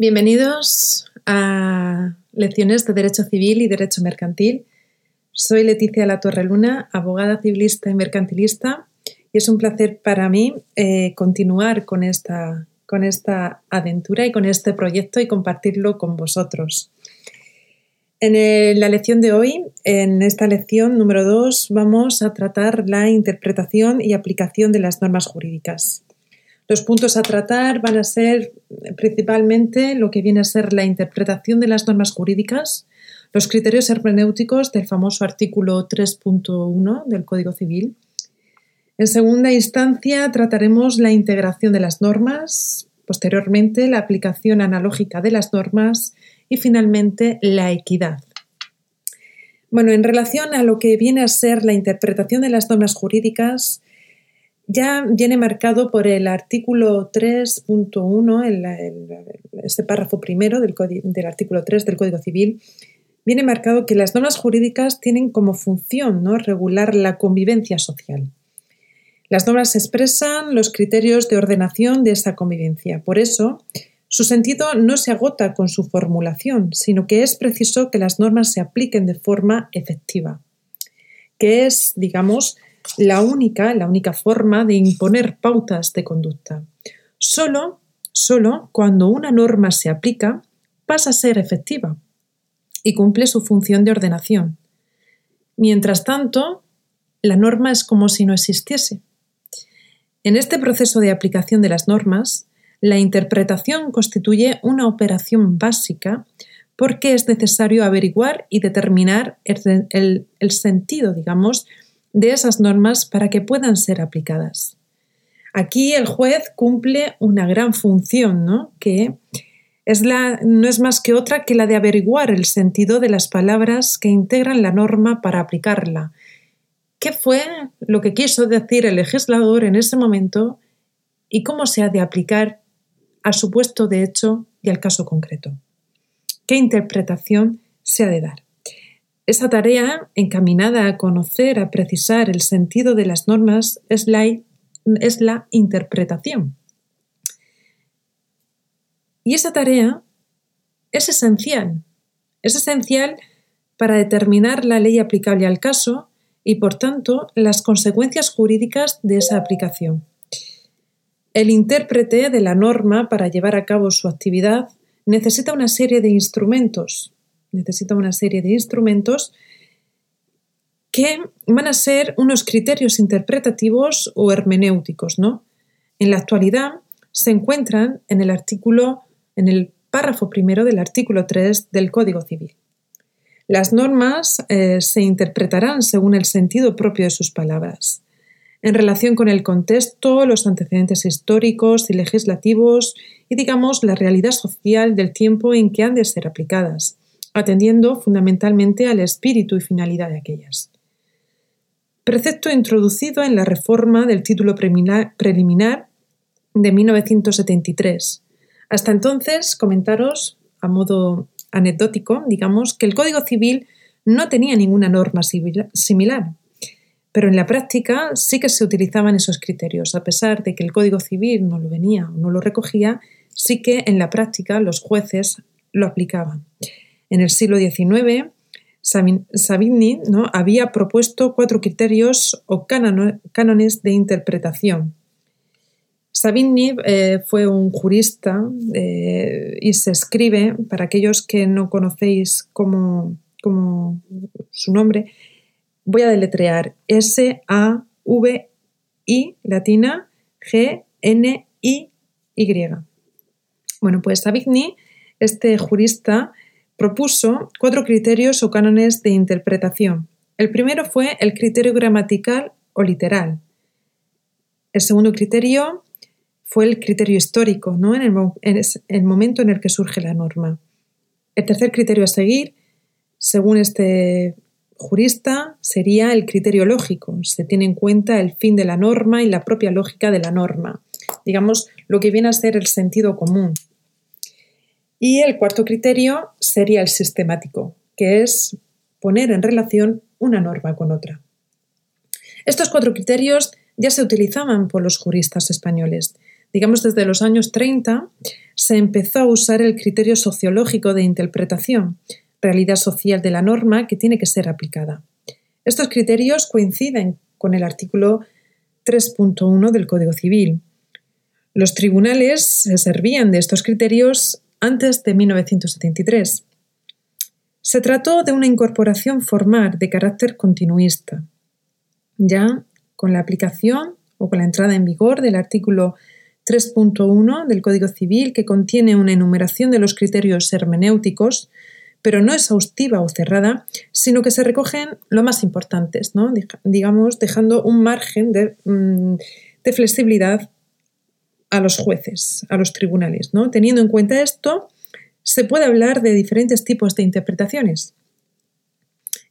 Bienvenidos a lecciones de Derecho Civil y Derecho Mercantil. Soy Leticia La Luna, abogada civilista y mercantilista, y es un placer para mí eh, continuar con esta, con esta aventura y con este proyecto y compartirlo con vosotros. En la lección de hoy, en esta lección número 2, vamos a tratar la interpretación y aplicación de las normas jurídicas. Los puntos a tratar van a ser principalmente lo que viene a ser la interpretación de las normas jurídicas, los criterios hermenéuticos del famoso artículo 3.1 del Código Civil. En segunda instancia trataremos la integración de las normas, posteriormente la aplicación analógica de las normas y finalmente la equidad. Bueno, en relación a lo que viene a ser la interpretación de las normas jurídicas, ya viene marcado por el artículo 3.1, este párrafo primero del, artículo 3 del Código Civil, viene marcado que las normas jurídicas tienen como función ¿no? regular la convivencia social. Las normas expresan los criterios de ordenación de esa convivencia. Por eso, su sentido no se agota con su formulación, sino que es preciso que las normas se apliquen de forma efectiva, que es, digamos, la única, la única forma de imponer pautas de conducta. Solo, solo cuando una norma se aplica, pasa a ser efectiva y cumple su función de ordenación. Mientras tanto, la norma es como si no existiese. En este proceso de aplicación de las normas, la interpretación constituye una operación básica porque es necesario averiguar y determinar el, sentido, digamos, de esas normas para que puedan ser aplicadas. Aquí el juez cumple una gran función, ¿no? que es la, no es más que otra que la de averiguar el sentido de las palabras que integran la norma para aplicarla. ¿Qué fue lo que quiso decir el legislador en ese momento y cómo se ha de aplicar al supuesto de hecho y al caso concreto. ¿Qué interpretación se ha de dar? Esa tarea, encaminada a conocer, a precisar el sentido de las normas, es la, es la interpretación. Y esa tarea es esencial. Es esencial para determinar la ley aplicable al caso y, por tanto, las consecuencias jurídicas de esa aplicación. El intérprete de la norma para llevar a cabo su actividad necesita una serie de instrumentos, necesita una serie de instrumentos que van a ser unos criterios interpretativos o hermenéuticos, ¿no? En la actualidad se encuentran en el artículo, en el párrafo primero del artículo 3 del Código Civil. Las normas eh, se interpretarán según el sentido propio de sus palabras en relación con el contexto, los antecedentes históricos y legislativos y, digamos, la realidad social del tiempo en que han de ser aplicadas, atendiendo fundamentalmente al espíritu y finalidad de aquellas. Precepto introducido en la reforma del título preliminar de 1973. Hasta entonces, comentaros, a modo anecdótico, digamos, que el Código Civil no tenía ninguna norma similar, pero en la práctica sí que se utilizaban esos criterios, a pesar de que el Código Civil no lo venía o no lo recogía, sí que en la práctica los jueces lo aplicaban. En el siglo XIX, Savigny ¿no? había propuesto cuatro criterios o cánones de interpretación. Savigny eh, fue un jurista eh, y se escribe, para aquellos que no conocéis como, como su nombre, voy a deletrear S-A-V-I latina G-N-I-Y. Bueno, pues Savigny, este jurista, propuso cuatro criterios o cánones de interpretación. El primero fue el criterio gramatical o literal. El segundo criterio fue el criterio histórico, ¿no? en, el, el momento en el que surge la norma. El tercer criterio a seguir, según este jurista sería el criterio lógico. Se tiene en cuenta el fin de la norma y la propia lógica de la norma. Digamos, lo que viene a ser el sentido común. Y el cuarto criterio sería el sistemático, que es poner en relación una norma con otra. Estos cuatro criterios ya se utilizaban por los juristas españoles. digamos desde los años 30, se empezó a usar el criterio sociológico de interpretación, realidad social de la norma que tiene que ser aplicada. Estos criterios coinciden con el artículo 3.1 del Código Civil. Los tribunales se servían de estos criterios antes de 1973. Se trató de una incorporación formal de carácter continuista. Ya con la aplicación o con la entrada en vigor del artículo 3.1 del Código Civil, que contiene una enumeración de los criterios hermenéuticos, pero no exhaustiva o cerrada, sino que se recogen lo más importantes, ¿no? digamos, dejando un margen de, mm, de, flexibilidad a los jueces, a los tribunales. ¿no? Teniendo en cuenta esto, se puede hablar de diferentes tipos de interpretaciones.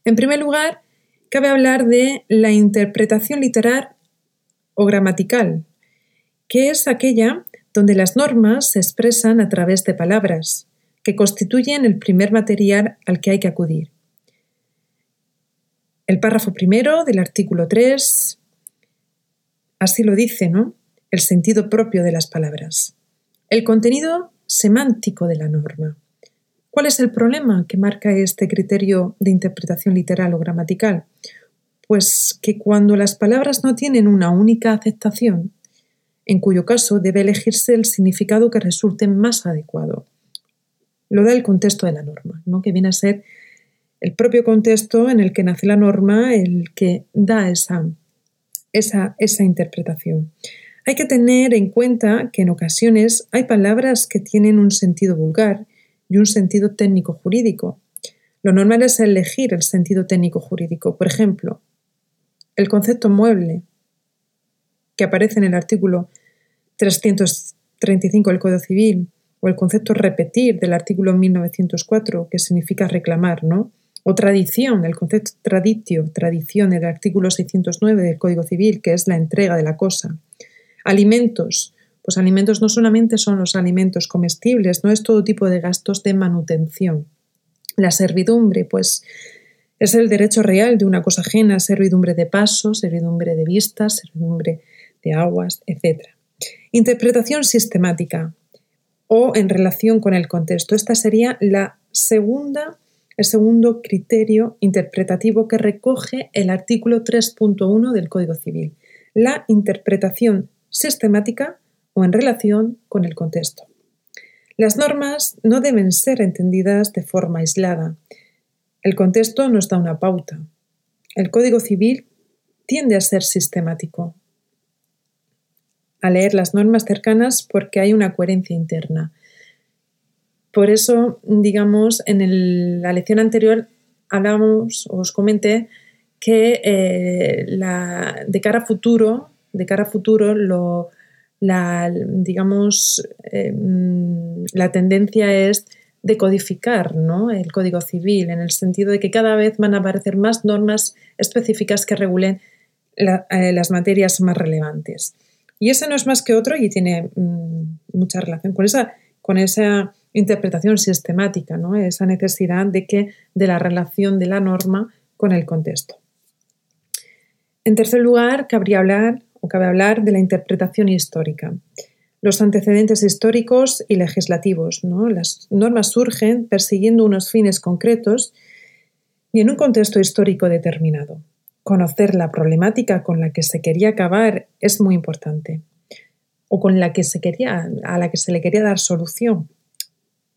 En primer lugar, cabe hablar de la interpretación literal o gramatical, que es aquella donde las normas se expresan a través de palabras, que constituyen el primer material al que hay que acudir. El párrafo primero del artículo 3 así lo dice, ¿no? El sentido propio de las palabras. El contenido semántico de la norma. ¿Cuál es el problema que marca este criterio de interpretación literal o gramatical? Pues que cuando las palabras no tienen una única aceptación, en cuyo caso debe elegirse el significado que resulte más adecuado lo da el contexto de la norma, ¿no? que viene a ser el propio contexto en el que nace la norma el que da esa, esa, esa interpretación. Hay que tener en cuenta que en ocasiones hay palabras que tienen un sentido vulgar y un sentido técnico jurídico. Lo normal es elegir el sentido técnico jurídico. Por ejemplo, el concepto mueble, que aparece en el artículo 335 del Código Civil, o el concepto repetir del artículo 1904, que significa reclamar, ¿no? O tradición, el concepto traditio, tradición del artículo 609 del Código Civil, que es la entrega de la cosa. Alimentos, pues alimentos no solamente son los alimentos comestibles, no es todo tipo de gastos de manutención. La servidumbre, pues es el derecho real de una cosa ajena, servidumbre de paso, servidumbre de vistas, servidumbre de aguas, etc. Interpretación sistemática o en relación con el contexto. Esta sería la segunda, el segundo criterio interpretativo que recoge el artículo 3.1 del Código Civil, la interpretación sistemática o en relación con el contexto. Las normas no deben ser entendidas de forma aislada. El contexto nos da una pauta. El Código Civil tiende a ser sistemático, a leer las normas cercanas porque hay una coherencia interna. Por eso, digamos, en la lección anterior hablamos, os comenté, que eh, de cara a futuro, de cara a futuro, lo, la, digamos, eh, la tendencia es decodificar ¿no? el Código Civil, en el sentido de que cada vez van a aparecer más normas específicas que regulen eh, las materias más relevantes. Y ese no es más que otro y tiene mm, mucha relación con esa, con esa interpretación sistemática, ¿no? esa necesidad de, que, de la relación de la norma con el contexto. En tercer lugar, cabría hablar o cabe hablar de la interpretación histórica. Los antecedentes históricos y legislativos. Las normas surgen persiguiendo unos fines concretos y en un contexto histórico determinado conocer la problemática con la que se quería acabar es muy importante o con la que se quería, a la que se le quería dar solución.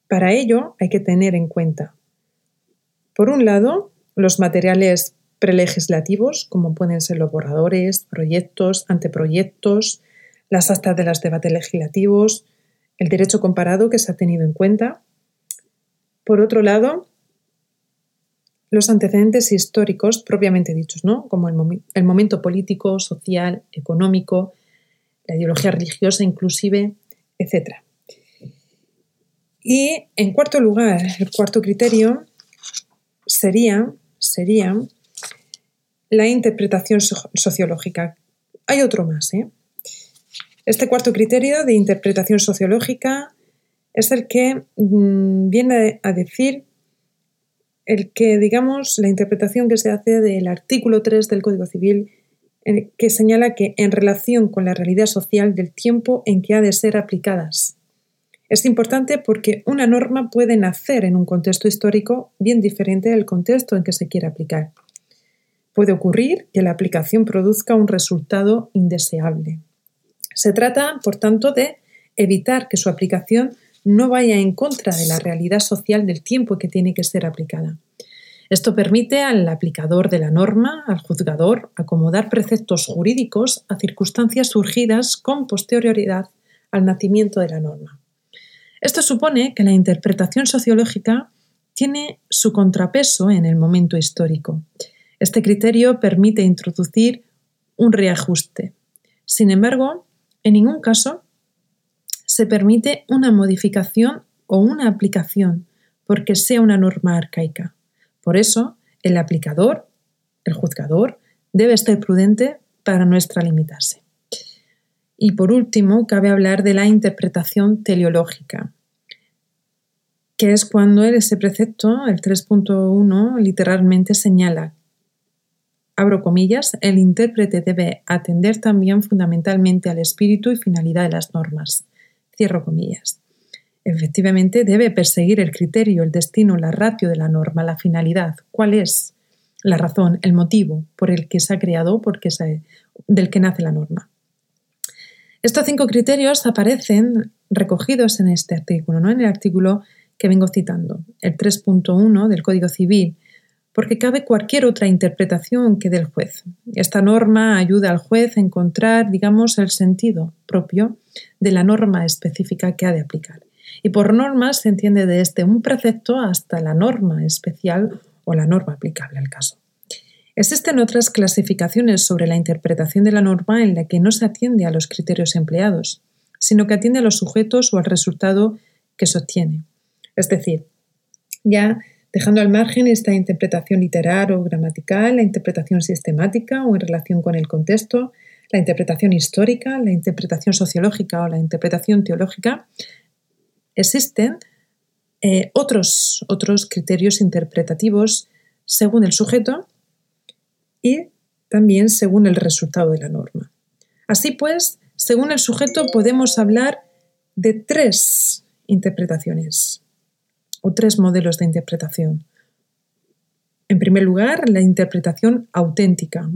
Para ello hay que tener en cuenta, por un lado, los materiales prelegislativos, como pueden ser los borradores, proyectos, anteproyectos, las actas de los debates legislativos, el derecho comparado que se ha tenido en cuenta. Por otro lado, los antecedentes históricos propiamente dichos, ¿no? como el, momento político, social, económico, la ideología religiosa inclusive, etc. Y en cuarto lugar, el cuarto criterio sería, sería la interpretación sociológica. Hay otro más. ¿eh? Este cuarto criterio de interpretación sociológica es el que mm, viene a decir el que, digamos, la interpretación que se hace del artículo 3 del Código Civil que señala que en relación con la realidad social del tiempo en que ha de ser aplicadas. Es importante porque una norma puede nacer en un contexto histórico bien diferente del contexto en que se quiere aplicar. Puede ocurrir que la aplicación produzca un resultado indeseable. Se trata, por tanto, de evitar que su aplicación no vaya en contra de la realidad social del tiempo que tiene que ser aplicada. Esto permite al aplicador de la norma, al juzgador, acomodar preceptos jurídicos a circunstancias surgidas con posterioridad al nacimiento de la norma. Esto supone que la interpretación sociológica tiene su contrapeso en el momento histórico. Este criterio permite introducir un reajuste. Sin embargo, en ningún caso se permite una modificación o una aplicación porque sea una norma arcaica. Por eso, el aplicador, el juzgador, debe estar prudente para no extralimitarse. Y por último, cabe hablar de la interpretación teleológica, que es cuando ese precepto, el 3.1, literalmente señala, abro comillas, el intérprete debe atender también fundamentalmente al espíritu y finalidad de las normas. Cierro comillas. Efectivamente, debe perseguir el criterio, el destino, la ratio de la norma, la finalidad. ¿Cuál es la razón, el motivo por el que se ha creado, porque del que nace la norma? Estos cinco criterios aparecen recogidos en este artículo, ¿no? en el artículo que vengo citando, el 3.1 del Código Civil, porque cabe cualquier otra interpretación que del juez. Esta norma ayuda al juez a encontrar, digamos, el sentido propio de la norma específica que ha de aplicar. Y por normas se entiende desde un precepto hasta la norma especial o la norma aplicable al caso. Existen otras clasificaciones sobre la interpretación de la norma en la que no se atiende a los criterios empleados, sino que atiende a los sujetos o al resultado que se obtiene. Es decir, ya dejando al margen esta interpretación literal o gramatical, la interpretación sistemática o en relación con el contexto, la interpretación histórica, la interpretación sociológica o la interpretación teológica, existen eh, otros, otros criterios interpretativos según el sujeto y también según el resultado de la norma. Así pues, según el sujeto podemos hablar de tres interpretaciones o tres modelos de interpretación. En primer lugar, la interpretación auténtica.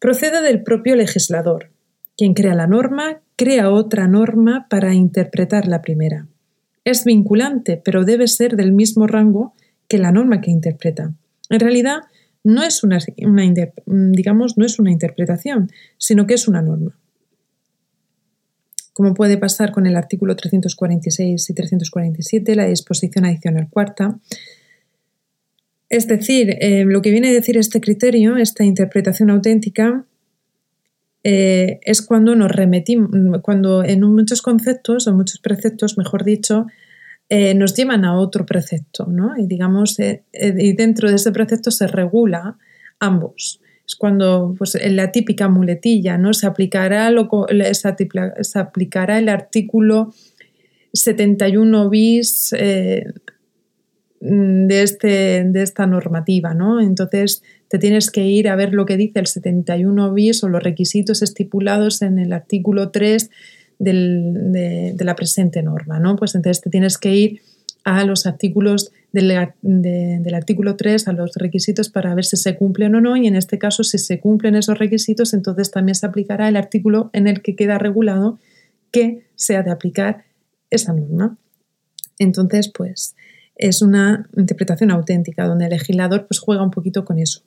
Procede del propio legislador. Quien crea la norma, crea otra norma para interpretar la primera es vinculante, pero debe ser del mismo rango que la norma que interpreta. En realidad, no es una, digamos, no es una interpretación, sino que es una norma. Como puede pasar con el artículo 346 y 347, la disposición adicional cuarta. Es decir, eh, lo que viene a decir este criterio, esta interpretación auténtica, eh, es cuando nos remitimos, cuando en muchos conceptos o muchos preceptos, mejor dicho, eh, nos llevan a otro precepto, ¿no? Y digamos, y dentro de ese precepto se regula ambos. Es cuando, pues, en la típica muletilla, ¿no? Se aplicará, lo, se aplicará el artículo 71 bis de, este, de esta normativa, ¿no? Entonces, te tienes que ir a ver lo que dice el 71 bis o los requisitos estipulados en el artículo 3 de, la presente norma, ¿no? Pues entonces te tienes que ir a los artículos del, artículo 3, a los requisitos para ver si se cumplen o no, y en este caso, si se cumplen esos requisitos, entonces también se aplicará el artículo en el que queda regulado que se ha de aplicar esa norma. Entonces, pues es una interpretación auténtica, donde el legislador pues, juega un poquito con eso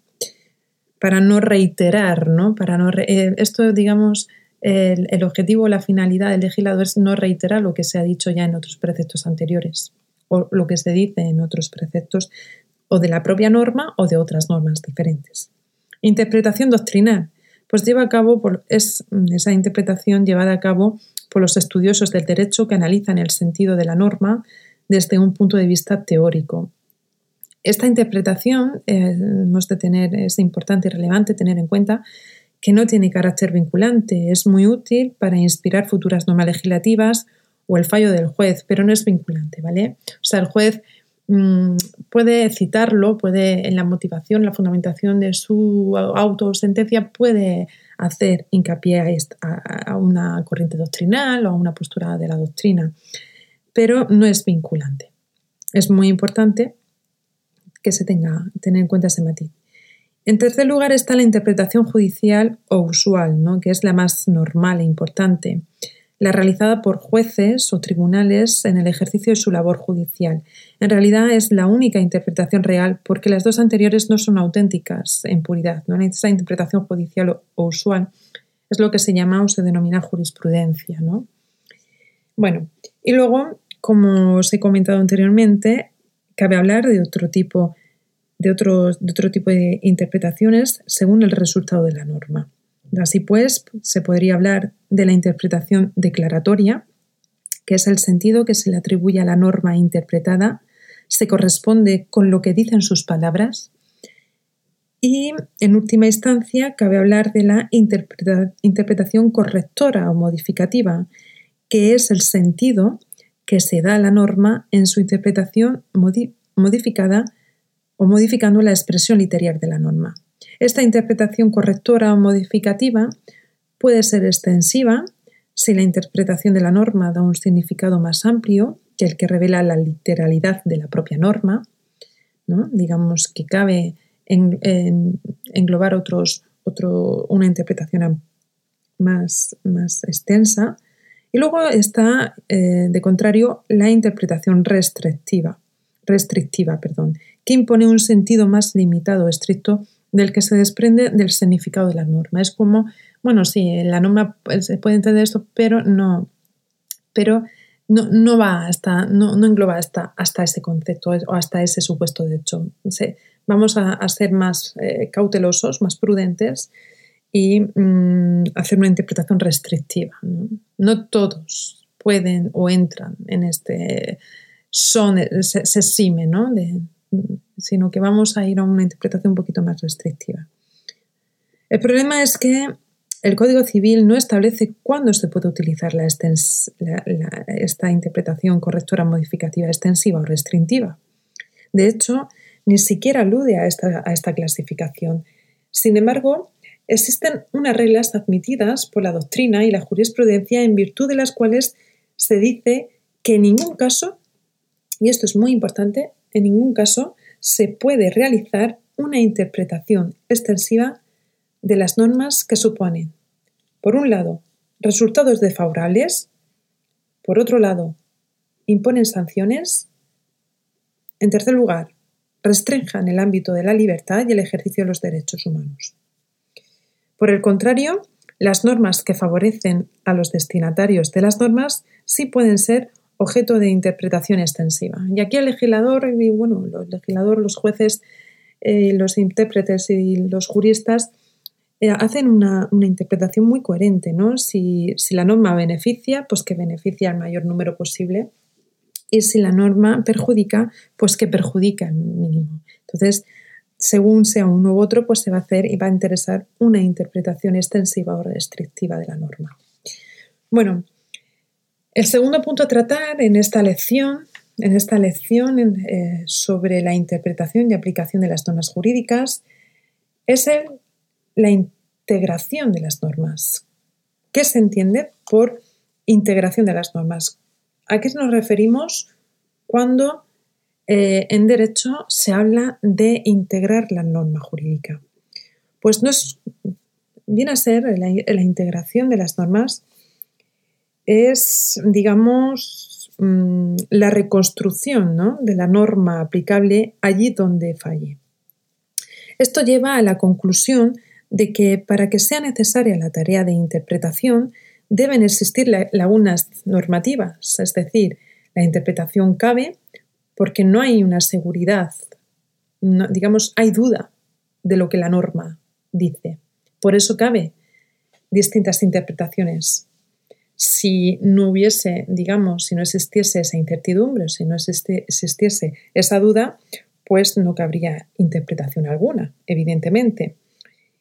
para no reiterar, ¿no? Para no eh, esto, digamos, el, el, objetivo, la finalidad del legislador es no reiterar lo que se ha dicho ya en otros preceptos anteriores o lo que se dice en otros preceptos o de la propia norma o de otras normas diferentes. Interpretación doctrinal, pues lleva a cabo es esa interpretación llevada a cabo por los estudiosos del derecho que analizan el sentido de la norma desde un punto de vista teórico. Esta interpretación eh, de tener, es importante y relevante tener en cuenta que no tiene carácter vinculante, es muy útil para inspirar futuras normas legislativas o el fallo del juez, pero no es vinculante, ¿vale? O sea, el juez mm, puede citarlo, puede en la motivación, la fundamentación de su autosentencia, puede hacer hincapié a, una corriente doctrinal o a una postura de la doctrina, pero no es vinculante. Es muy importante que se tenga tener en cuenta ese matiz. En tercer lugar está la interpretación judicial o usual, ¿no? que es la más normal e importante, la realizada por jueces o tribunales en el ejercicio de su labor judicial. En realidad es la única interpretación real porque las dos anteriores no son auténticas en puridad. ¿no? Esa interpretación judicial o, usual es lo que se llama o se denomina jurisprudencia. ¿no? Bueno, y luego, como os he comentado anteriormente, cabe hablar de otro tipo de otro, de otro tipo de interpretaciones según el resultado de la norma. Así pues, se podría hablar de la interpretación declaratoria, que es el sentido que se le atribuye a la norma interpretada, se corresponde con lo que dicen sus palabras. Y, en última instancia, cabe hablar de la interpretación correctora o modificativa, que es el sentido que se da a la norma en su interpretación modificada o modificando la expresión literal de la norma. Esta interpretación correctora o modificativa puede ser extensiva si la interpretación de la norma da un significado más amplio que el que revela la literalidad de la propia norma. Digamos que cabe englobar otros, una interpretación más, más extensa. Y luego está, eh, de contrario, la interpretación restrictiva, restrictiva perdón, que impone un sentido más limitado, estricto, del que se desprende del significado de la norma. Es como, bueno, sí, la norma se puede entender esto, pero no, pero no, va hasta, no, engloba hasta, hasta ese concepto o hasta ese supuesto de hecho. vamos a, ser más eh, cautelosos, más prudentes y mm, hacer una interpretación restrictiva. ¿no? todos pueden o entran en este son, se, se ¿no? De, sino que vamos a ir a una interpretación un poquito más restrictiva. El problema es que el Código Civil no establece cuándo se puede utilizar esta interpretación correctora modificativa extensiva o restrictiva. De hecho, ni siquiera alude a esta, a esta clasificación. Sin embargo, existen unas reglas admitidas por la doctrina y la jurisprudencia en virtud de las cuales se dice que en ningún caso, y esto es muy importante, en ningún caso se puede realizar una interpretación extensiva de las normas que suponen, por un lado, resultados desfavorables, por otro lado, imponen sanciones, en tercer lugar, restrinjan el ámbito de la libertad y el ejercicio de los derechos humanos. Por el contrario, las normas que favorecen a los destinatarios de las normas sí pueden ser objeto de interpretación extensiva. Y aquí el legislador, y bueno, los legisladores, los jueces, eh, los intérpretes y los juristas eh, hacen una, interpretación muy coherente, ¿no? Si, la norma beneficia, pues que beneficia al mayor número posible. Y si la norma perjudica, pues que perjudica al mínimo. Entonces, según sea uno u otro, pues se va a hacer y va a interesar una interpretación extensiva o restrictiva de la norma. Bueno, el segundo punto a tratar en esta lección, en esta lección eh, sobre la interpretación y aplicación de las normas jurídicas, es la integración de las normas. ¿Qué se entiende por integración de las normas? ¿A qué nos referimos cuando eh, en derecho se habla de integrar la norma jurídica? Pues no es, viene a ser la integración de las normas es, digamos, mm, la reconstrucción de la norma aplicable allí donde falle. Esto lleva a la conclusión de que para que sea necesaria la tarea de interpretación deben existir lagunas normativas, es decir, la interpretación cabe porque no hay una seguridad, digamos, hay duda de lo que la norma dice. Por eso cabe distintas interpretaciones si no hubiese, digamos, si no existiese esa incertidumbre, si no existiese esa duda, pues no cabría interpretación alguna, evidentemente.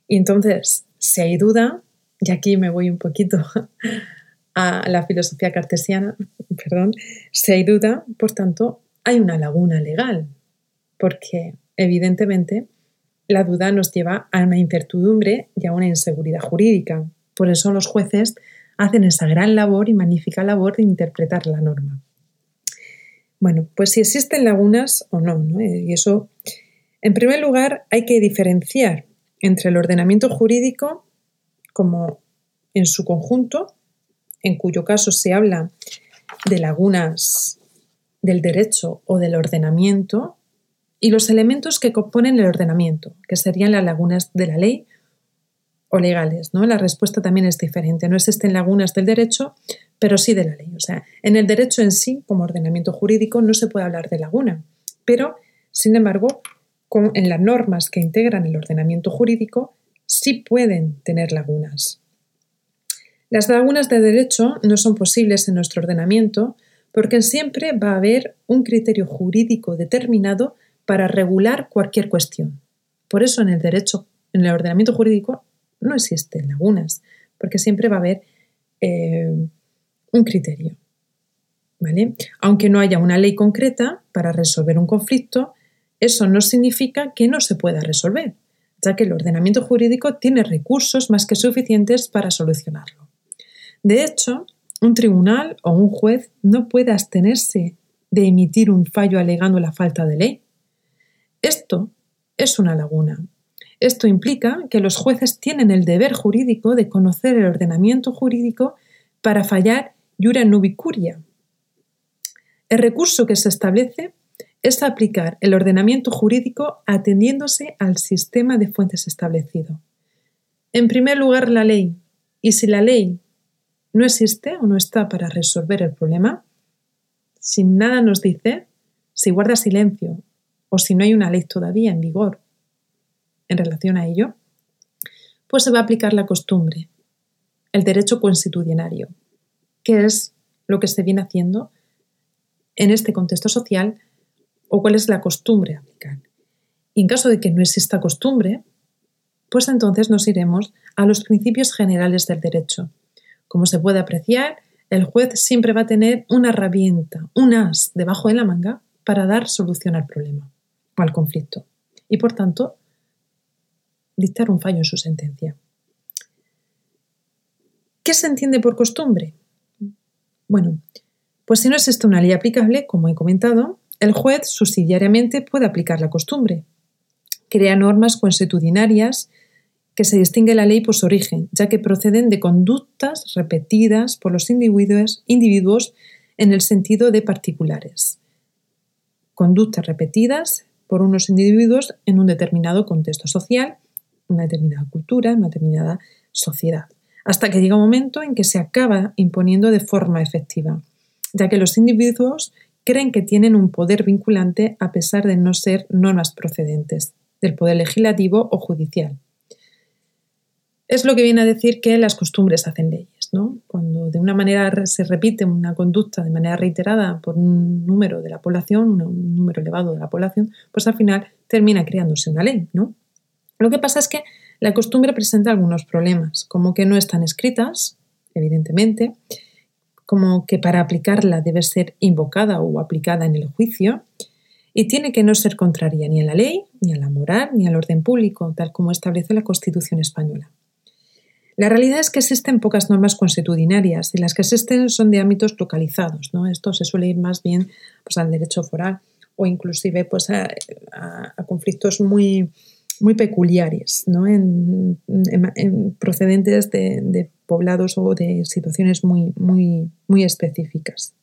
Y entonces, si hay duda, y aquí me voy un poquito a la filosofía cartesiana, perdón, si hay duda, por tanto, hay una laguna legal, porque evidentemente la duda nos lleva a una incertidumbre y a una inseguridad jurídica. Por eso los jueces hacen esa gran labor y magnífica labor de interpretar la norma. Bueno, pues si existen lagunas o no, ¿no? Y eso, en primer lugar, hay que diferenciar entre el ordenamiento jurídico como en su conjunto, en cuyo caso se habla de lagunas del derecho o del ordenamiento, y los elementos que componen el ordenamiento, que serían las lagunas de la ley o legales. ¿no? La respuesta también es diferente. No existen lagunas del derecho, pero sí de la ley. O sea, en el derecho en sí, como ordenamiento jurídico, no se puede hablar de laguna, pero, sin embargo, en las normas que integran el ordenamiento jurídico, sí pueden tener lagunas. Las lagunas de derecho no son posibles en nuestro ordenamiento porque siempre va a haber un criterio jurídico determinado para regular cualquier cuestión. Por eso en el derecho, en el ordenamiento jurídico, no existen lagunas, porque siempre va a haber eh, un criterio. ¿vale? Aunque no haya una ley concreta para resolver un conflicto, eso no significa que no se pueda resolver, ya que el ordenamiento jurídico tiene recursos más que suficientes para solucionarlo. De hecho, un tribunal o un juez no puede abstenerse de emitir un fallo alegando la falta de ley. Esto es una laguna. Esto implica que los jueces tienen el deber jurídico de conocer el ordenamiento jurídico para fallar jura nubicuria. El recurso que se establece es aplicar el ordenamiento jurídico atendiéndose al sistema de fuentes establecido. En primer lugar, la ley. Y si la ley no existe o no está para resolver el problema, si nada nos dice, si guarda silencio o si no hay una ley todavía en vigor en relación a ello, pues se va a aplicar la costumbre, el derecho constitucionario, que es lo que se viene haciendo en este contexto social o cuál es la costumbre a aplicar. Y en caso de que no exista costumbre, pues entonces nos iremos a los principios generales del derecho. Como se puede apreciar, el juez siempre va a tener una herramienta, un as debajo de la manga para dar solución al problema o al conflicto y por tanto dictar un fallo en su sentencia. ¿Qué se entiende por costumbre? Bueno, pues si no existe una ley aplicable, como he comentado, el juez subsidiariamente puede aplicar la costumbre. Crea normas consuetudinarias que se distingue la ley por su origen, ya que proceden de conductas repetidas por los individuos, individuos en el sentido de particulares. Conductas repetidas por unos individuos en un determinado contexto social, una determinada cultura, una determinada sociedad, hasta que llega un momento en que se acaba imponiendo de forma efectiva, ya que los individuos creen que tienen un poder vinculante a pesar de no ser normas procedentes del poder legislativo o judicial. Es lo que viene a decir que las costumbres hacen leyes. ¿no? Cuando de una manera se repite una conducta de manera reiterada por un número de la población, un número elevado de la población, pues al final termina creándose una ley. ¿no? Lo que pasa es que la costumbre presenta algunos problemas, como que no están escritas, evidentemente, como que para aplicarla debe ser invocada o aplicada en el juicio, y tiene que no ser contraria ni a la ley, ni a la moral, ni al orden público, tal como establece la Constitución española. La realidad es que existen pocas normas consuetudinarias y las que existen son de ámbitos localizados. ¿no? Esto se suele ir más bien pues, al derecho foral o inclusive pues, a, conflictos muy, muy peculiares, ¿no? en, procedentes de, poblados o de situaciones muy, muy, muy específicas.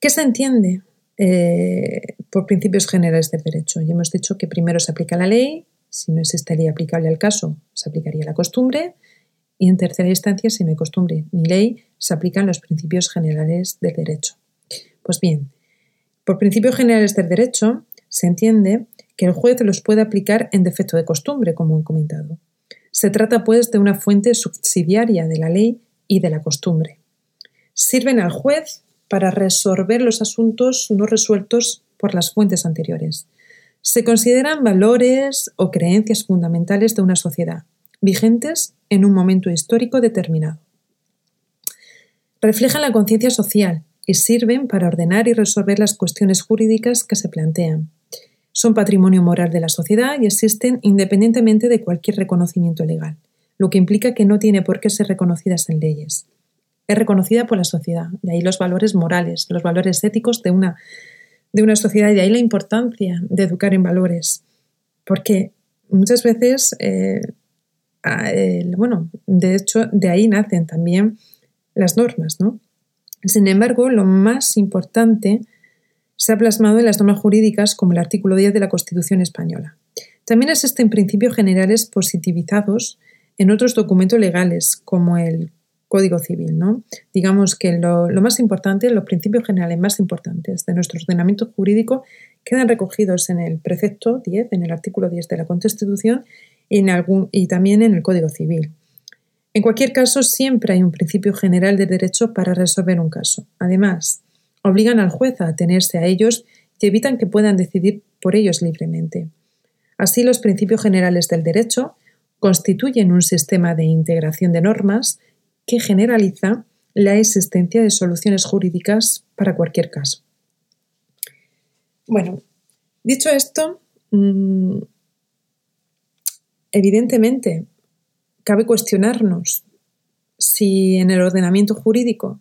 ¿Qué se entiende eh, por principios generales del derecho? Ya hemos dicho que primero se aplica la ley, si no existe ley aplicable al caso, se aplicaría la costumbre. Y en tercera instancia, si no hay costumbre ni ley, se aplican los principios generales del derecho. Pues bien, por principios generales del derecho se entiende que el juez los puede aplicar en defecto de costumbre, como he comentado. Se trata, pues, de una fuente subsidiaria de la ley y de la costumbre. Sirven al juez para resolver los asuntos no resueltos por las fuentes anteriores se consideran valores o creencias fundamentales de una sociedad, vigentes en un momento histórico determinado. Reflejan la conciencia social y sirven para ordenar y resolver las cuestiones jurídicas que se plantean. Son patrimonio moral de la sociedad y existen independientemente de cualquier reconocimiento legal, lo que implica que no tiene por qué ser reconocidas en leyes. Es reconocida por la sociedad, de ahí los valores morales, los valores éticos de una, de una sociedad y de ahí la importancia de educar en valores, porque muchas veces, eh, bueno, de hecho, de ahí nacen también las normas, ¿no? Sin embargo, lo más importante se ha plasmado en las normas jurídicas como el artículo 10 de la Constitución española. También existen principios generales positivizados en otros documentos legales, como el Código Civil. ¿no? Digamos que lo, más importante, los principios generales más importantes de nuestro ordenamiento jurídico quedan recogidos en el precepto 10, en el artículo 10 de la Constitución y, y también en el Código Civil. En cualquier caso, siempre hay un principio general de derecho para resolver un caso. Además, obligan al juez a atenerse a ellos y evitan que puedan decidir por ellos libremente. Así, los principios generales del derecho constituyen un sistema de integración de normas que generaliza la existencia de soluciones jurídicas para cualquier caso. Bueno, dicho esto, mm, evidentemente cabe cuestionarnos si en el ordenamiento jurídico,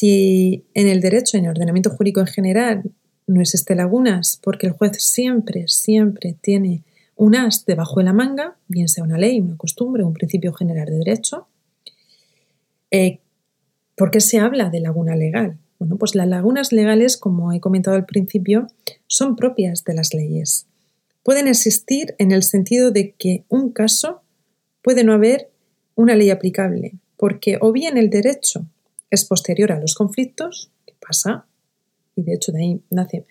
si en el derecho, en el ordenamiento jurídico en general, no existe lagunas, porque el juez siempre, siempre tiene un as debajo de la manga, bien sea una ley, una costumbre, un principio general de derecho. Eh, ¿Por qué se habla de laguna legal? Bueno, pues las lagunas legales, como he comentado al principio, son propias de las leyes pueden existir en el sentido de que un caso puede no haber una ley aplicable, porque o bien el derecho es posterior a los conflictos, ¿qué pasa? Y de hecho de ahí nace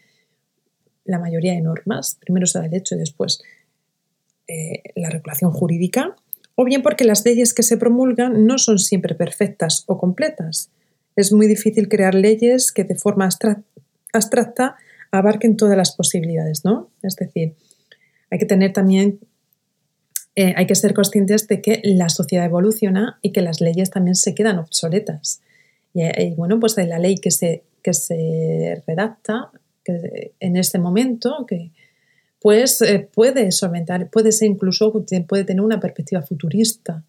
la mayoría de normas, primero se da el derecho y después eh, la regulación jurídica, o bien porque las leyes que se promulgan no son siempre perfectas o completas. Es muy difícil crear leyes que de forma abstracta abarquen todas las posibilidades, ¿no? Es decir, hay que tener también, eh, hay que ser conscientes de que la sociedad evoluciona y que las leyes también se quedan obsoletas. Y, bueno, pues de la ley que se, que se redacta en este momento, que pues eh, puede solventar, puede ser incluso, puede tener una perspectiva futurista,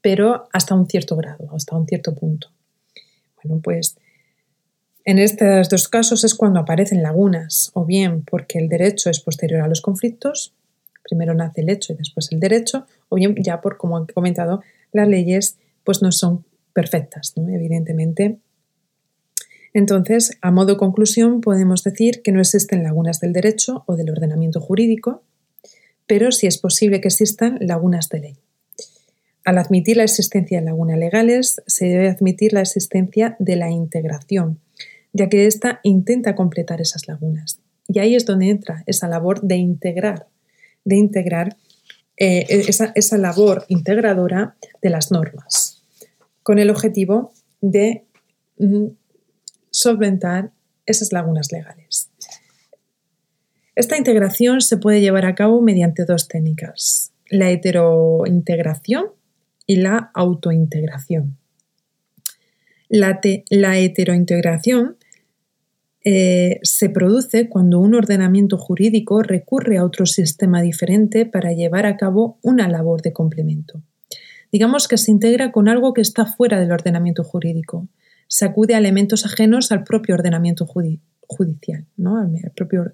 pero hasta un cierto grado, hasta un cierto punto. Bueno, pues en estos dos casos es cuando aparecen lagunas, o bien porque el derecho es posterior a los conflictos, primero nace el hecho y después el derecho, o bien ya por, como he comentado, las leyes pues no son perfectas, evidentemente. Entonces, a modo conclusión, podemos decir que no existen lagunas del derecho o del ordenamiento jurídico, pero sí es posible que existan lagunas de ley. Al admitir la existencia de lagunas legales, se debe admitir la existencia de la integración, ya que ésta intenta completar esas lagunas. Y ahí es donde entra esa labor de integrar de integrar eh, esa, labor integradora de las normas, con el objetivo de mm, solventar esas lagunas legales. Esta integración se puede llevar a cabo mediante dos técnicas, la heterointegración y la autointegración. La, heterointegración eh, se produce cuando un ordenamiento jurídico recurre a otro sistema diferente para llevar a cabo una labor de complemento. Digamos que se integra con algo que está fuera del ordenamiento jurídico. Se acude a elementos ajenos al propio ordenamiento judicial, ¿no? propio...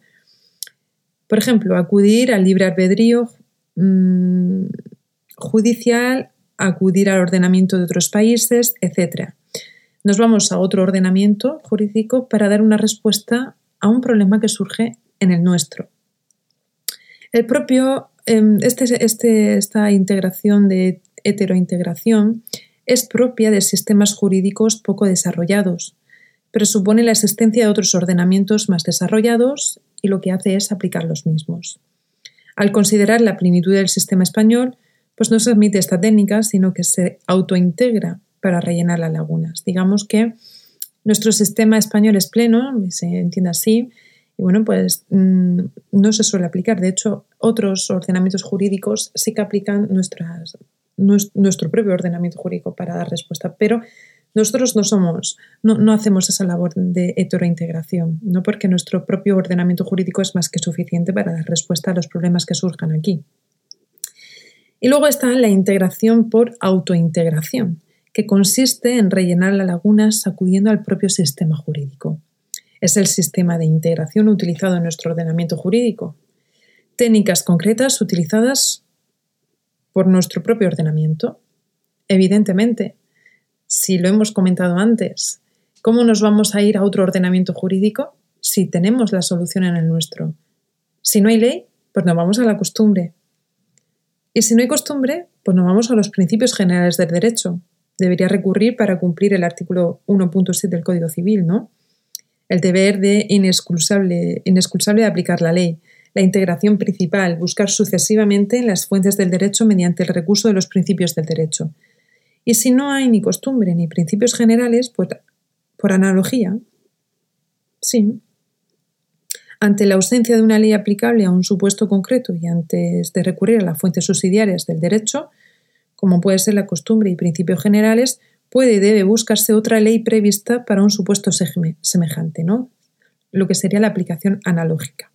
Por ejemplo, acudir al libre albedrío mm, judicial, acudir al ordenamiento de otros países, etc nos vamos a otro ordenamiento jurídico para dar una respuesta a un problema que surge en el nuestro. El propio, em, este, este, esta integración de heterointegración es propia de sistemas jurídicos poco desarrollados, pero supone la existencia de otros ordenamientos más desarrollados y lo que hace es aplicar los mismos. Al considerar la plenitud del sistema español, pues no se admite esta técnica, sino que se autointegra para rellenar las lagunas. Digamos que nuestro sistema español es pleno, se entiende así, y bueno, pues mm, no se suele aplicar. De hecho, otros ordenamientos jurídicos sí que aplican nuestras, nuestro propio ordenamiento jurídico para dar respuesta, pero Nosotros no somos, no, no, hacemos esa labor de heterointegración, no porque nuestro propio ordenamiento jurídico es más que suficiente para dar respuesta a los problemas que surjan aquí. Y luego está la integración por autointegración, que consiste en rellenar la laguna sacudiendo al propio sistema jurídico. Es el sistema de integración utilizado en nuestro ordenamiento jurídico. Técnicas concretas utilizadas por nuestro propio ordenamiento. Evidentemente, si lo hemos comentado antes, ¿cómo nos vamos a ir a otro ordenamiento jurídico si tenemos la solución en el nuestro? Si no hay ley, pues nos vamos a la costumbre. Y si no hay costumbre, pues nos vamos a los principios generales del derecho. Debería recurrir para cumplir el artículo 1.7 del Código Civil, ¿no? El deber de inexcusable, inexcusable de aplicar la ley, la integración principal, buscar sucesivamente las fuentes del derecho mediante el recurso de los principios del derecho, y si no hay ni costumbre ni principios generales, pues por analogía, sí. Ante la ausencia de una ley aplicable a un supuesto concreto y antes de recurrir a las fuentes subsidiarias del derecho, como puede ser la costumbre y principios generales, puede y debe buscarse otra ley prevista para un supuesto semejante, ¿no? Lo que sería la aplicación analógica.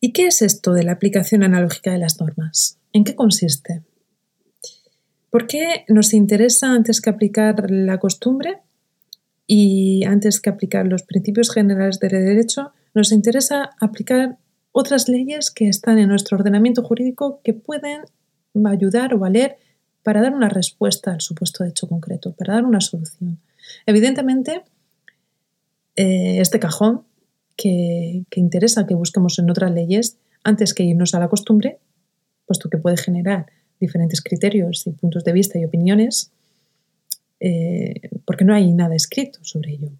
¿Y qué es esto de la aplicación analógica de las normas? ¿En qué consiste? ¿Por qué nos interesa antes que aplicar la costumbre y antes que aplicar los principios generales del derecho, nos interesa aplicar otras leyes que están en nuestro ordenamiento jurídico que pueden ayudar o valer para dar una respuesta al supuesto hecho concreto, para dar una solución. Evidentemente, eh, este cajón que, que interesa que busquemos en otras leyes antes que irnos a la costumbre, puesto que puede generar diferentes criterios y puntos de vista y opiniones, eh, porque no hay nada escrito sobre ello.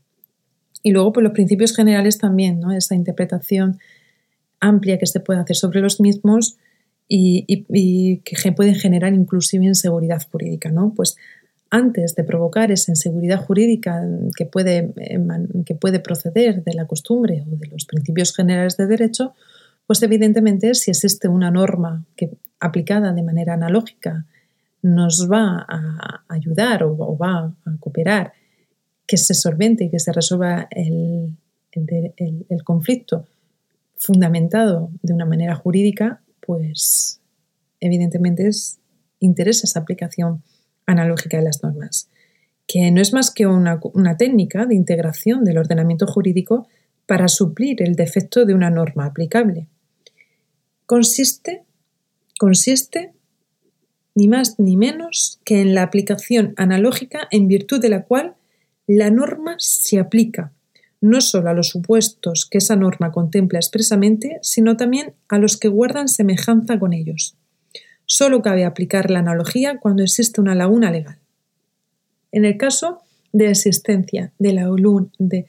Y luego, pues los principios generales también, ¿no? Esa interpretación amplia que se puede hacer sobre los mismos y, que pueden generar inclusive inseguridad jurídica, ¿no? Pues antes de provocar esa inseguridad jurídica que puede, que puede proceder de la costumbre o de los principios generales de derecho, pues evidentemente si existe una norma que aplicada de manera analógica nos va a ayudar o, va a cooperar que se solvente y que se resuelva el, conflicto fundamentado de una manera jurídica, pues evidentemente es, interesa esa aplicación analógica de las normas, que no es más que una, técnica de integración del ordenamiento jurídico para suplir el defecto de una norma aplicable. Consiste consiste ni más ni menos que en la aplicación analógica en virtud de la cual la norma se aplica no solo a los supuestos que esa norma contempla expresamente, sino también a los que guardan semejanza con ellos. Solo cabe aplicar la analogía cuando existe una laguna legal. En el caso de existencia de, la, de,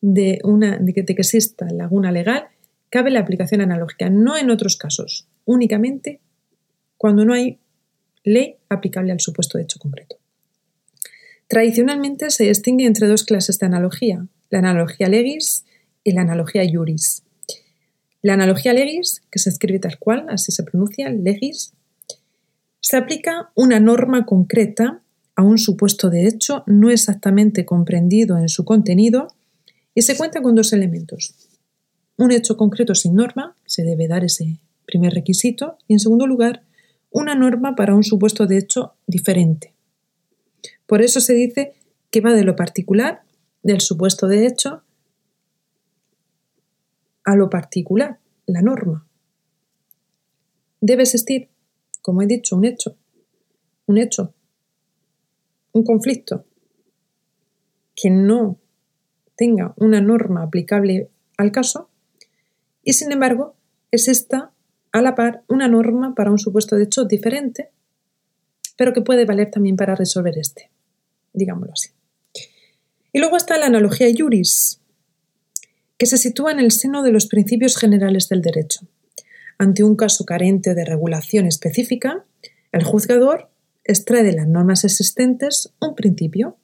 de, una, de que exista laguna legal, cabe la aplicación analógica, no en otros casos, únicamente cuando no hay ley aplicable al supuesto de hecho concreto. Tradicionalmente se distingue entre dos clases de analogía, la analogía legis y la analogía juris. La analogía legis, que se escribe tal cual, así se pronuncia, legis, se aplica una norma concreta a un supuesto de hecho no exactamente comprendido en su contenido y se cuenta con dos elementos, un hecho concreto sin norma, se debe dar ese primer requisito, y en segundo lugar, una norma para un supuesto de hecho diferente. Por eso se dice que va de lo particular, del supuesto de hecho, a lo particular, la norma. Debe existir, como he dicho, un hecho, un hecho, un conflicto que no tenga una norma aplicable al caso y sin embargo es esta a la par una norma para un supuesto de hecho diferente, pero que puede valer también para resolver este, digámoslo así. Y luego está la analogía juris, que se sitúa en el seno de los principios generales del derecho. Ante un caso carente de regulación específica, el juzgador extrae de las normas existentes un principio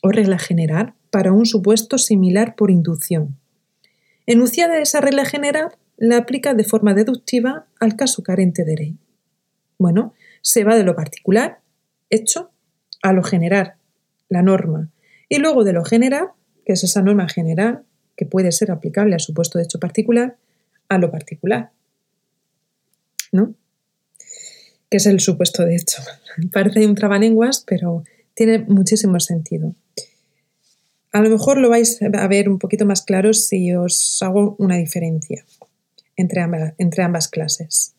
o regla general para un supuesto similar por inducción, Enunciada esa regla general, la aplica de forma deductiva al caso carente de ley. Bueno, se va de lo particular, hecho, a lo general, la norma. Y luego de lo general, que es esa norma general, que puede ser aplicable a su puesto de hecho particular, a lo particular. ¿No? Que es el supuesto de hecho. Parece un trabalenguas, pero tiene muchísimo sentido. A lo mejor lo vais a ver un poquito más claro si os hago una diferencia entre ambas, entre ambas clases.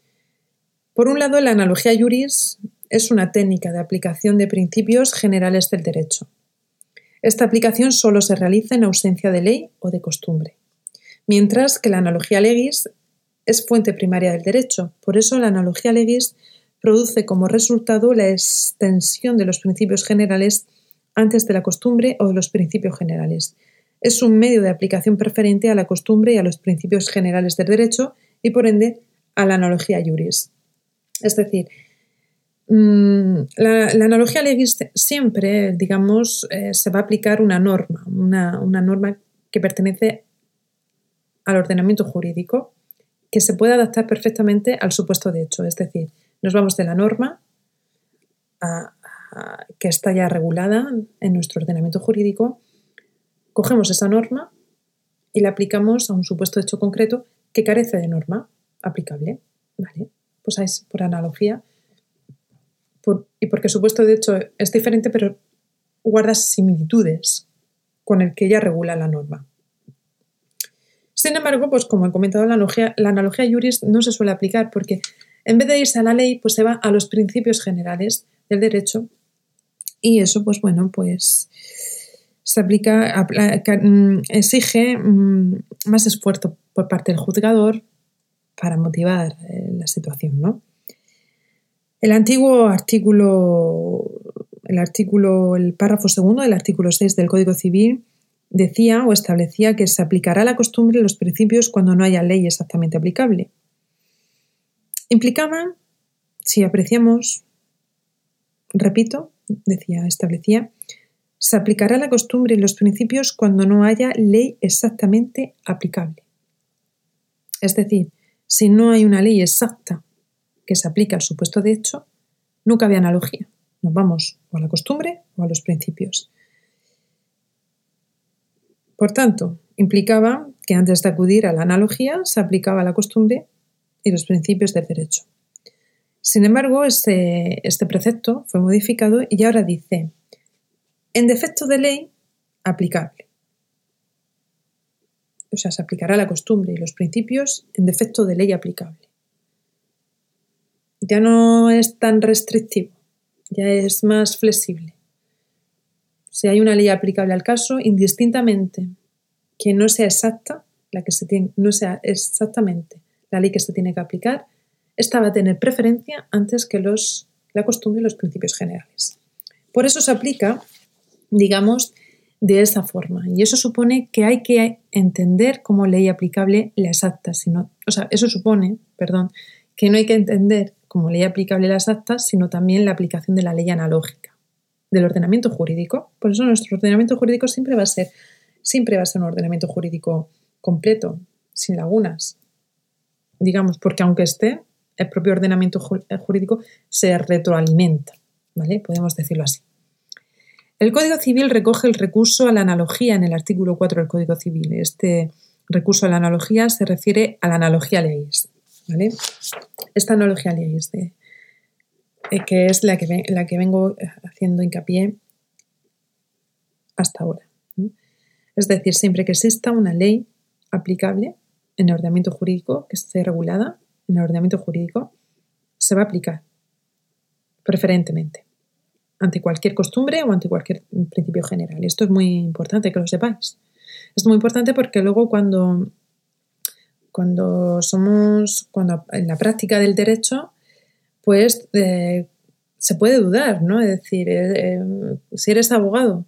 Por un lado, la analogía juris es una técnica de aplicación de principios generales del derecho. Esta aplicación solo se realiza en ausencia de ley o de costumbre, mientras que la analogía legis es fuente primaria del derecho. Por eso la analogía legis produce como resultado la extensión de los principios generales antes de la costumbre o de los principios generales. Es un medio de aplicación preferente a la costumbre y a los principios generales del derecho y por ende a la analogía juris. Es decir, mm, la, analogía legis siempre, digamos, eh, se va a aplicar una norma, una, una norma que pertenece al ordenamiento jurídico, que se puede adaptar perfectamente al supuesto de hecho. Es decir, nos vamos de la norma que está ya regulada en nuestro ordenamiento jurídico, cogemos esa norma y la aplicamos a un supuesto hecho concreto que carece de norma aplicable. ¿vale? Pues es por analogía. y porque supuesto de hecho es diferente, pero guarda similitudes con el que ya regula la norma. Sin embargo, pues como he comentado, la analogía, la analogía juris no se suele aplicar porque en vez de irse a la ley, pues se va a los principios generales del derecho y eso, pues bueno, pues se aplica, mm, exige mm, más esfuerzo por parte del juzgador para motivar eh, la situación, ¿no? El antiguo artículo, el artículo, el párrafo segundo del artículo 6 del Código Civil decía o establecía que se aplicará la costumbre y los principios cuando no haya ley exactamente aplicable. Implicaba, si apreciamos, repito, decía, establecía, se aplicará la costumbre y los principios cuando no haya ley exactamente aplicable. Es decir, si no hay una ley exacta que se aplique al supuesto de hecho, nunca había analogía. Nos vamos o a la costumbre o a los principios. Por tanto, implicaba que antes de acudir a la analogía se aplicaba la costumbre y los principios del derecho. Sin embargo, este, este, precepto fue modificado y ahora dice, en defecto de ley, aplicable. O sea, se aplicará la costumbre y los principios en defecto de ley aplicable. Ya no es tan restrictivo, ya es más flexible. Si hay una ley aplicable al caso, indistintamente que no sea exacta, la que se tiene, no sea exactamente la ley que se tiene que aplicar, esta va a tener preferencia antes que los, la costumbre y los principios generales. Por eso se aplica, digamos, de esa forma. Y eso supone que hay que entender como ley aplicable la exacta. Sino, o sea, eso supone, perdón, que no hay que entender como ley aplicable la exacta, sino también la aplicación de la ley analógica, del ordenamiento jurídico. Por eso nuestro ordenamiento jurídico siempre va a ser, siempre va a ser un ordenamiento jurídico completo, sin lagunas. Digamos, porque aunque esté, el propio ordenamiento eh, jurídico se retroalimenta, ¿vale? Podemos decirlo así. El Código Civil recoge el recurso a la analogía en el artículo 4 del Código Civil. Este recurso a la analogía se refiere a la analogía leis, ¿vale? Esta analogía leis, de, que es la que, la que vengo haciendo hincapié hasta ahora. Es decir, siempre que exista una ley aplicable en el ordenamiento jurídico que esté regulada, en el ordenamiento jurídico se va a aplicar preferentemente ante cualquier costumbre o ante cualquier principio general. Esto es muy importante que lo sepáis. Es muy importante porque luego cuando, cuando somos, cuando en la práctica del derecho, pues se puede dudar, ¿no? Es decir, eh, eh, si eres abogado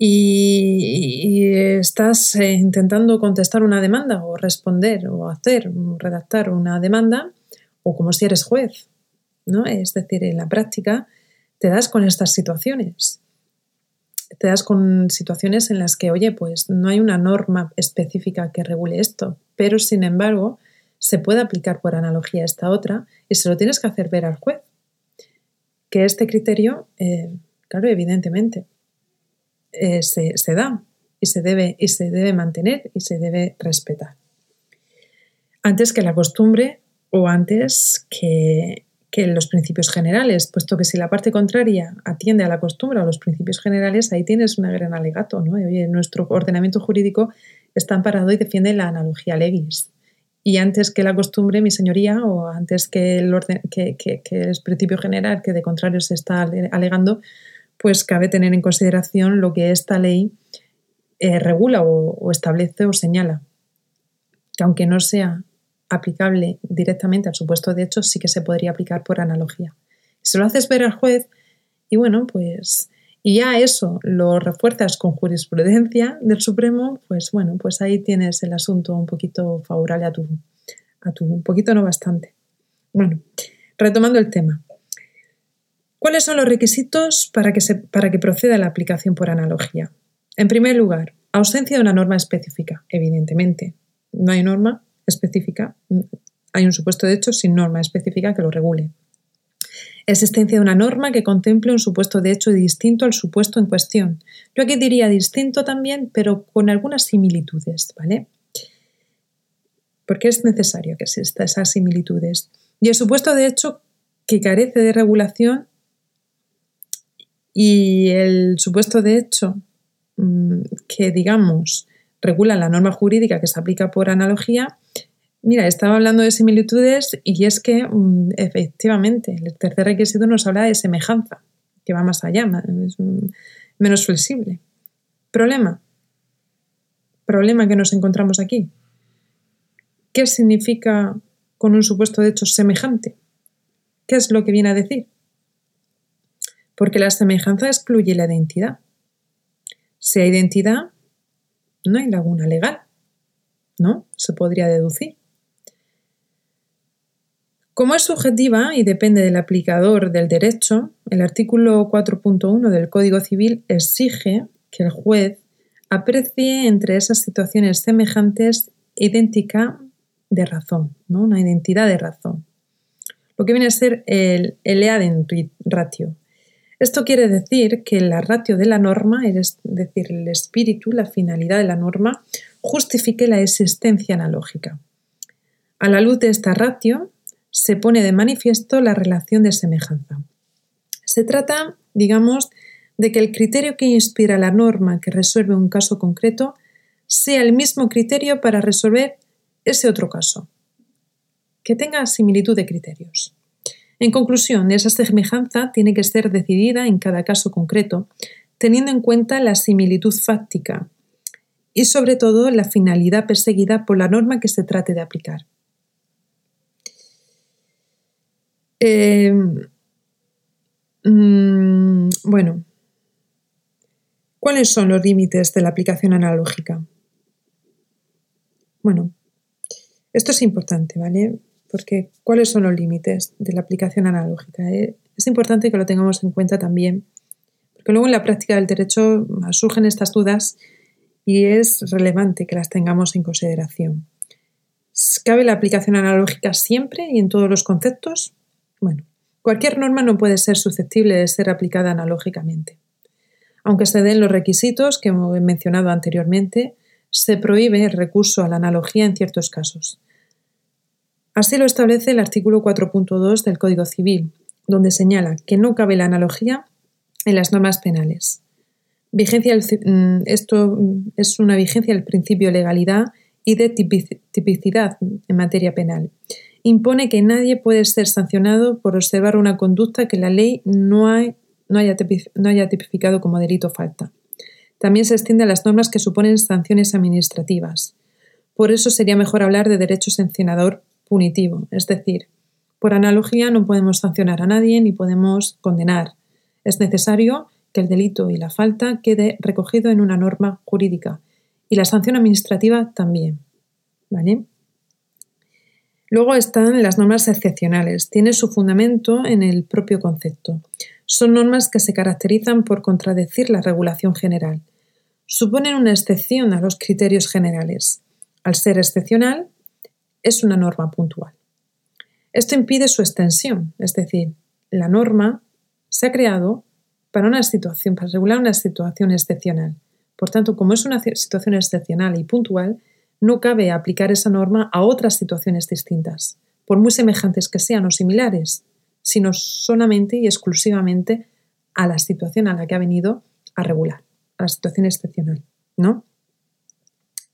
y, estás eh, intentando contestar una demanda o responder o hacer, redactar una demanda, o como si eres juez, ¿no? Es decir, en la práctica te das con estas situaciones. Te das con situaciones en las que, oye, pues no hay una norma específica que regule esto, pero sin embargo se puede aplicar por analogía esta otra y se lo tienes que hacer ver al juez. Que este criterio, eh, claro, evidentemente, eh, se, da y se, debe, y se debe mantener y se debe respetar. Antes que la costumbre o antes que, los principios generales, puesto que si la parte contraria atiende a la costumbre o a los principios generales, ahí tienes un gran alegato. ¿no? nuestro ordenamiento jurídico está amparado y defiende la analogía legis. Y antes que la costumbre, mi señoría, o antes que el, orden, que, el principio general, que de contrario se está alegando, pues cabe tener en consideración lo que esta ley eh, regula o, establece o señala. Que aunque no sea aplicable directamente al supuesto de hecho, sí que se podría aplicar por analogía. Se lo haces ver al juez y bueno, pues y ya eso lo refuerzas con jurisprudencia del Supremo, pues bueno, pues ahí tienes el asunto un poquito favorable a tu, a tu un poquito no bastante. Bueno, retomando el tema. ¿Cuáles son los requisitos para que, se, para que proceda la aplicación por analogía? En primer lugar, ausencia de una norma específica, evidentemente. No hay norma específica, hay un supuesto de hecho sin norma específica que lo regule existencia de una norma que contemple un supuesto de hecho distinto al supuesto en cuestión. Yo aquí diría distinto también, pero con algunas similitudes, ¿vale? Porque es necesario que existan esas similitudes. Y el supuesto de hecho que carece de regulación y el supuesto de hecho mm, que, digamos, regula la norma jurídica que se aplica por analogía, Mira, estaba hablando de similitudes y es que mm, efectivamente el tercer requisito nos habla de semejanza, que va más allá, es menos flexible. Problema. Problema que nos encontramos aquí. ¿Qué significa con un supuesto de hecho semejante? ¿Qué es lo que viene a decir? Porque la semejanza excluye la identidad. Si hay identidad, no hay laguna legal, ¿no? Se podría deducir. Como es subjetiva y depende del aplicador del derecho, el artículo 4.1 del Código Civil exige que el juez aprecie entre esas situaciones semejantes idéntica de razón, ¿no? una identidad de razón. Lo que viene a ser el, el ratio. Esto quiere decir que la ratio de la norma, es decir, el espíritu, la finalidad de la norma, justifique la existencia analógica. A la luz de esta ratio, se pone de manifiesto la relación de semejanza. Se trata, digamos, de que el criterio que inspira la norma que resuelve un caso concreto sea el mismo criterio para resolver ese otro caso, que tenga similitud de criterios. En conclusión, esa semejanza tiene que ser decidida en cada caso concreto, teniendo en cuenta la similitud fáctica y sobre todo la finalidad perseguida por la norma que se trate de aplicar. Eh, mm, bueno, ¿cuáles son los límites de la aplicación analógica? Bueno, esto es importante, ¿vale? Porque ¿cuáles son los límites de la aplicación analógica? Eh, es importante que lo tengamos en cuenta también, porque luego en la práctica del derecho surgen estas dudas y es relevante que las tengamos en consideración. ¿Cabe la aplicación analógica siempre y en todos los conceptos? Bueno, cualquier norma no puede ser susceptible de ser aplicada analógicamente. Aunque se den los requisitos que hemos mencionado anteriormente, se prohíbe el recurso a la analogía en ciertos casos. Así lo establece el artículo 4.2 del Código Civil, donde señala que no cabe la analogía en las normas penales. Vigencia mm, esto es una vigencia del principio de legalidad y de tipicidad en materia penal impone que nadie puede ser sancionado por observar una conducta que la ley no, no, haya, tipificado como delito o falta. También se extiende a las normas que suponen sanciones administrativas. Por eso sería mejor hablar de derecho sancionador punitivo, es decir, por analogía no podemos sancionar a nadie ni podemos condenar. Es necesario que el delito y la falta quede recogido en una norma jurídica y la sanción administrativa también. ¿Vale? Luego están las normas excepcionales. Tiene su fundamento en el propio concepto. Son normas que se caracterizan por contradecir la regulación general. Suponen una excepción a los criterios generales. Al ser excepcional, es una norma puntual. Esto impide su extensión, es decir, la norma se ha creado para una situación, para regular una situación excepcional. Por tanto, como es una situación excepcional y puntual, no cabe aplicar esa norma a otras situaciones distintas, por muy semejantes que sean o similares, sino solamente y exclusivamente a la situación a la que ha venido a regular, a la situación excepcional, ¿no?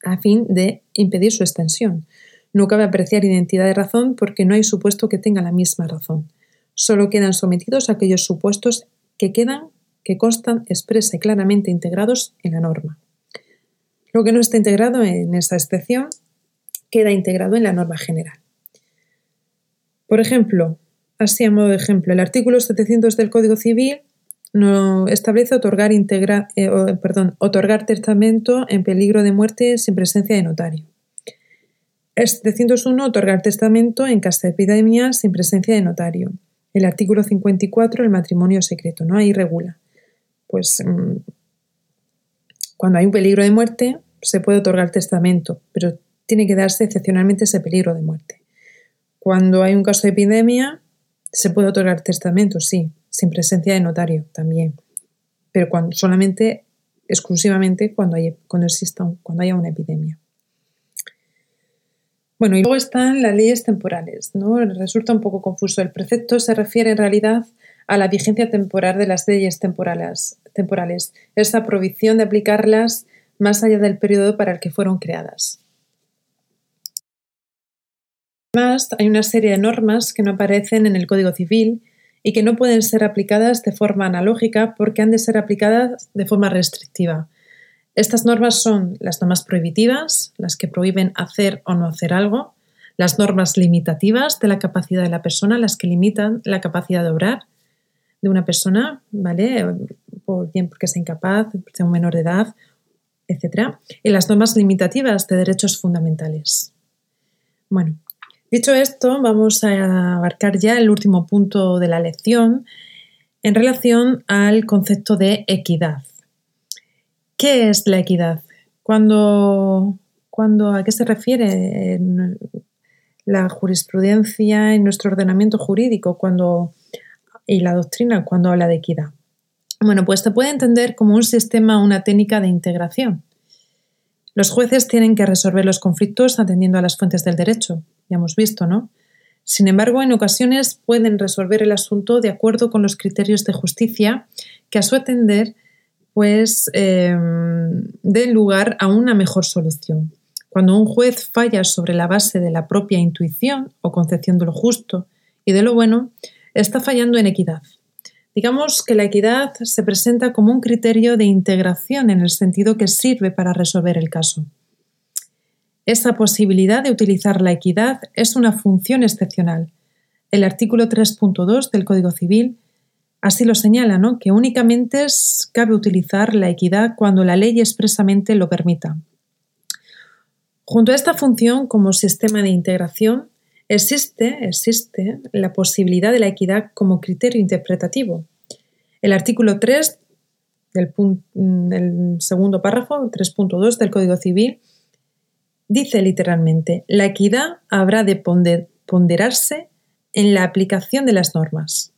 A fin de impedir su extensión. No cabe apreciar identidad de razón porque no hay supuesto que tenga la misma razón. Solo quedan sometidos aquellos supuestos que quedan, que constan expresa y claramente integrados en la norma. Lo que no está integrado en esa excepción queda integrado en la norma general. Por ejemplo, así a modo de ejemplo, el artículo 700 del Código Civil no establece otorgar, eh, perdón, otorgar testamento en peligro de muerte sin presencia de notario. El 701 otorgar testamento en caso de epidemia sin presencia de notario. El artículo 54 el matrimonio secreto, ¿no? Ahí regula. Pues mm, cuando hay un peligro de muerte se puede otorgar testamento, pero tiene que darse excepcionalmente ese peligro de muerte. Cuando hay un caso de epidemia se puede otorgar testamento, sí, sin presencia de notario también, pero cuando, solamente, exclusivamente cuando, hay, cuando, exista, cuando haya una epidemia. Bueno, y luego están las leyes temporales, ¿no? Resulta un poco confuso. El precepto se refiere en realidad a la vigencia temporal de las leyes temporales, temporales, esa provisión de aplicarlas más allá del periodo para el que fueron creadas. Además, hay una serie de normas que no aparecen en el Código Civil y que no pueden ser aplicadas de forma analógica porque han de ser aplicadas de forma restrictiva. Estas normas son las normas prohibitivas, las que prohíben hacer o no hacer algo, las normas limitativas de la capacidad de la persona, las que limitan la capacidad de obrar de una persona, ¿vale? Por, bien porque sea incapaz, sea un menor de edad, etc. Y las normas limitativas de derechos fundamentales. Bueno, Dicho esto, vamos a abarcar ya el último punto de la lección en relación al concepto de equidad. ¿Qué es la equidad? Cuando, ¿A qué se refiere la jurisprudencia en nuestro ordenamiento jurídico cuando, y la doctrina cuando habla de equidad? Bueno, pues se puede entender como un sistema, una técnica de integración. Los jueces tienen que resolver los conflictos atendiendo a las fuentes del derecho, ya hemos visto, ¿no? Sin embargo, en ocasiones pueden resolver el asunto de acuerdo con los criterios de justicia que a su atender pues em, den lugar a una mejor solución. Cuando un juez falla sobre la base de la propia intuición o concepción de lo justo y de lo bueno, está fallando en equidad. Digamos que la equidad se presenta como un criterio de integración en el sentido que sirve para resolver el caso. Esa posibilidad de utilizar la equidad es una función excepcional. El artículo 3.2 del Código Civil así lo señala, ¿no? que únicamente cabe utilizar la equidad cuando la ley expresamente lo permita. Junto a esta función como sistema de integración, existe, existe la posibilidad de la equidad como criterio interpretativo. El artículo 3 del, segundo párrafo, 3.2 del Código Civil, Dice literalmente, la equidad habrá de ponderarse en la aplicación de las normas.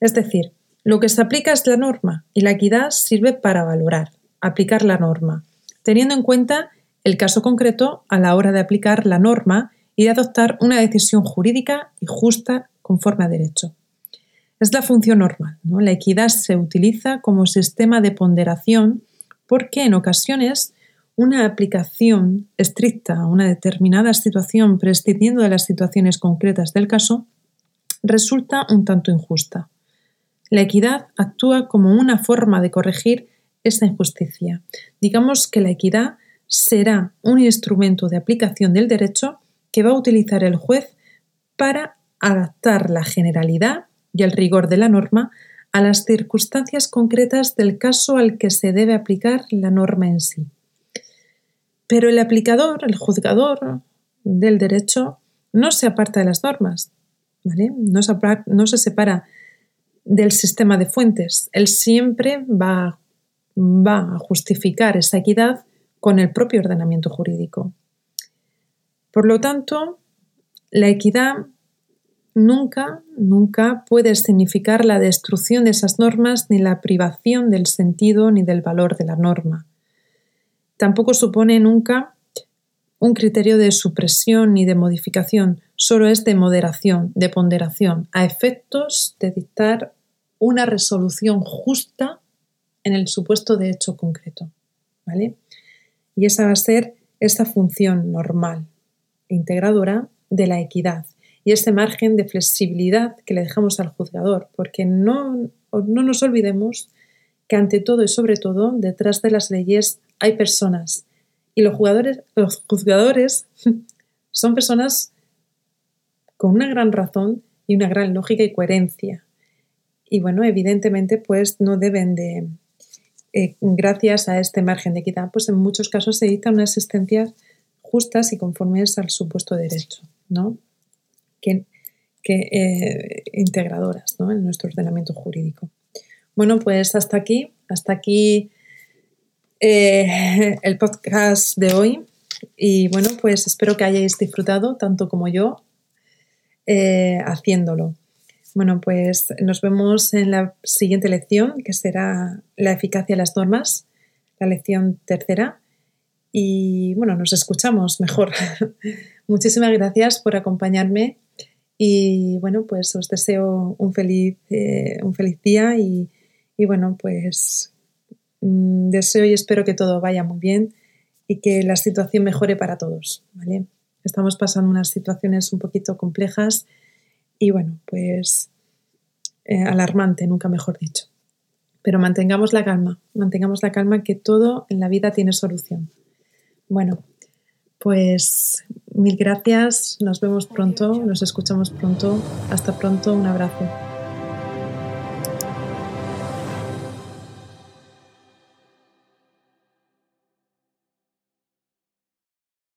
Es decir, lo que se aplica es la norma y la equidad sirve para valorar, aplicar la norma, teniendo en cuenta el caso concreto a la hora de aplicar la norma y de adoptar una decisión jurídica y justa conforme a derecho. Es la función normal. La equidad se utiliza como sistema de ponderación porque en ocasiones una aplicación estricta a una determinada situación prescindiendo de las situaciones concretas del caso resulta un tanto injusta. La equidad actúa como una forma de corregir esa injusticia. Digamos que la equidad será un instrumento de aplicación del derecho que va a utilizar el juez para adaptar la generalidad y el rigor de la norma a las circunstancias concretas del caso al que se debe aplicar la norma en sí. Pero el aplicador, el juzgador del derecho, no se aparta de las normas, ¿vale? no, se separa del sistema de fuentes. Él siempre va, va a justificar esa equidad con el propio ordenamiento jurídico. Por lo tanto, la equidad nunca, nunca puede significar la destrucción de esas normas ni la privación del sentido ni del valor de la norma. Tampoco supone nunca un criterio de supresión ni de modificación, solo es de moderación, de ponderación, a efectos de dictar una resolución justa en el supuesto de hecho concreto. ¿Vale? Y esa va a ser esta función normal integradora de la equidad y ese margen de flexibilidad que le dejamos al juzgador, porque no, no nos olvidemos que ante todo y sobre todo, detrás de las leyes hay personas. Y los, jugadores, los juzgadores son personas con una gran razón y una gran lógica y coherencia. Y bueno, evidentemente, pues no deben de, eh, gracias a este margen de equidad, pues en muchos casos se dictan unas sentencias justas y conformes al supuesto derecho, ¿no? Que, eh, integradoras ¿no? en nuestro ordenamiento jurídico. Bueno, pues hasta aquí, hasta aquí eh, el podcast de hoy. Y bueno, pues espero que hayáis disfrutado tanto como yo eh, haciéndolo. Bueno, pues nos vemos en la siguiente lección, que será la eficacia de las normas, la lección tercera. Y bueno, nos escuchamos mejor. Muchísimas gracias por acompañarme y bueno, pues os deseo un feliz, eh, un feliz día y, y bueno, pues mm, deseo y espero que todo vaya muy bien y que la situación mejore para todos, ¿vale? Estamos pasando unas situaciones un poquito complejas y bueno, pues eh, alarmante, nunca mejor dicho. Pero mantengamos la calma, mantengamos la calma que todo en la vida tiene solución. Bueno, pues mil gracias, nos vemos pronto, nos escuchamos pronto, hasta pronto, un abrazo.